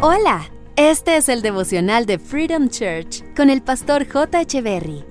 Hola, este es el devocional de Freedom Church con el pastor J. Echeverry.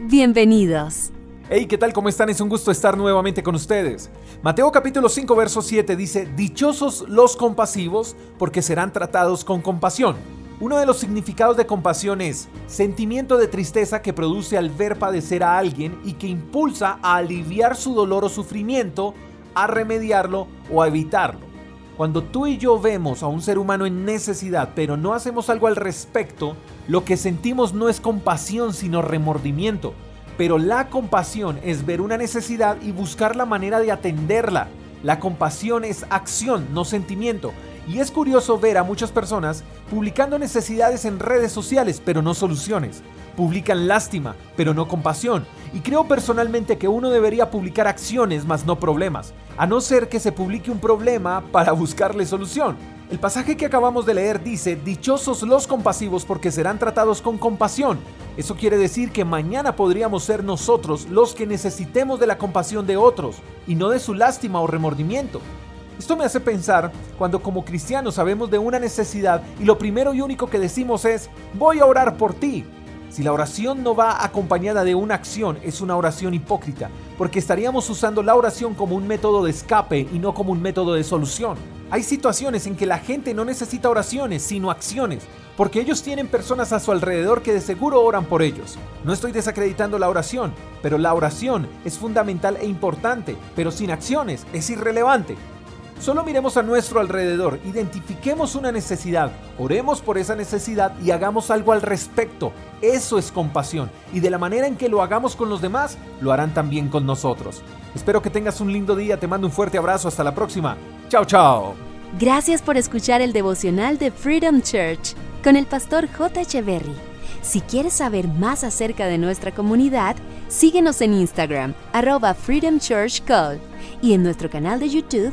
Bienvenidos. Hey, ¿qué tal? ¿Cómo están? Es un gusto estar nuevamente con ustedes. Mateo capítulo 5, verso 7 dice, Dichosos los compasivos, porque serán tratados con compasión. Uno de los significados de compasión es sentimiento de tristeza que produce al ver padecer a alguien y que impulsa a aliviar su dolor o sufrimiento, a remediarlo o a evitarlo. Cuando tú y yo vemos a un ser humano en necesidad, pero no hacemos algo al respecto, lo que sentimos no es compasión, sino remordimiento. Pero la compasión es ver una necesidad y buscar la manera de atenderla. La compasión es acción, no sentimiento. Y es curioso ver a muchas personas publicando necesidades en redes sociales, pero no soluciones. Publican lástima, pero no compasión. Y creo personalmente que uno debería publicar acciones, más no problemas, a no ser que se publique un problema para buscarle solución. El pasaje que acabamos de leer dice, Dichosos los compasivos porque serán tratados con compasión. Eso quiere decir que mañana podríamos ser nosotros los que necesitemos de la compasión de otros y no de su lástima o remordimiento. Esto me hace pensar cuando como cristianos sabemos de una necesidad y lo primero y único que decimos es, voy a orar por ti. Si la oración no va acompañada de una acción, es una oración hipócrita, porque estaríamos usando la oración como un método de escape y no como un método de solución. Hay situaciones en que la gente no necesita oraciones, sino acciones, porque ellos tienen personas a su alrededor que de seguro oran por ellos. No estoy desacreditando la oración, pero la oración es fundamental e importante, pero sin acciones es irrelevante. Solo miremos a nuestro alrededor, identifiquemos una necesidad, oremos por esa necesidad y hagamos algo al respecto. Eso es compasión y de la manera en que lo hagamos con los demás, lo harán también con nosotros. Espero que tengas un lindo día, te mando un fuerte abrazo, hasta la próxima. Chao, chao. Gracias por escuchar el devocional de Freedom Church con el pastor J. Echeverry. Si quieres saber más acerca de nuestra comunidad, síguenos en Instagram, arroba Freedom Church Call, y en nuestro canal de YouTube,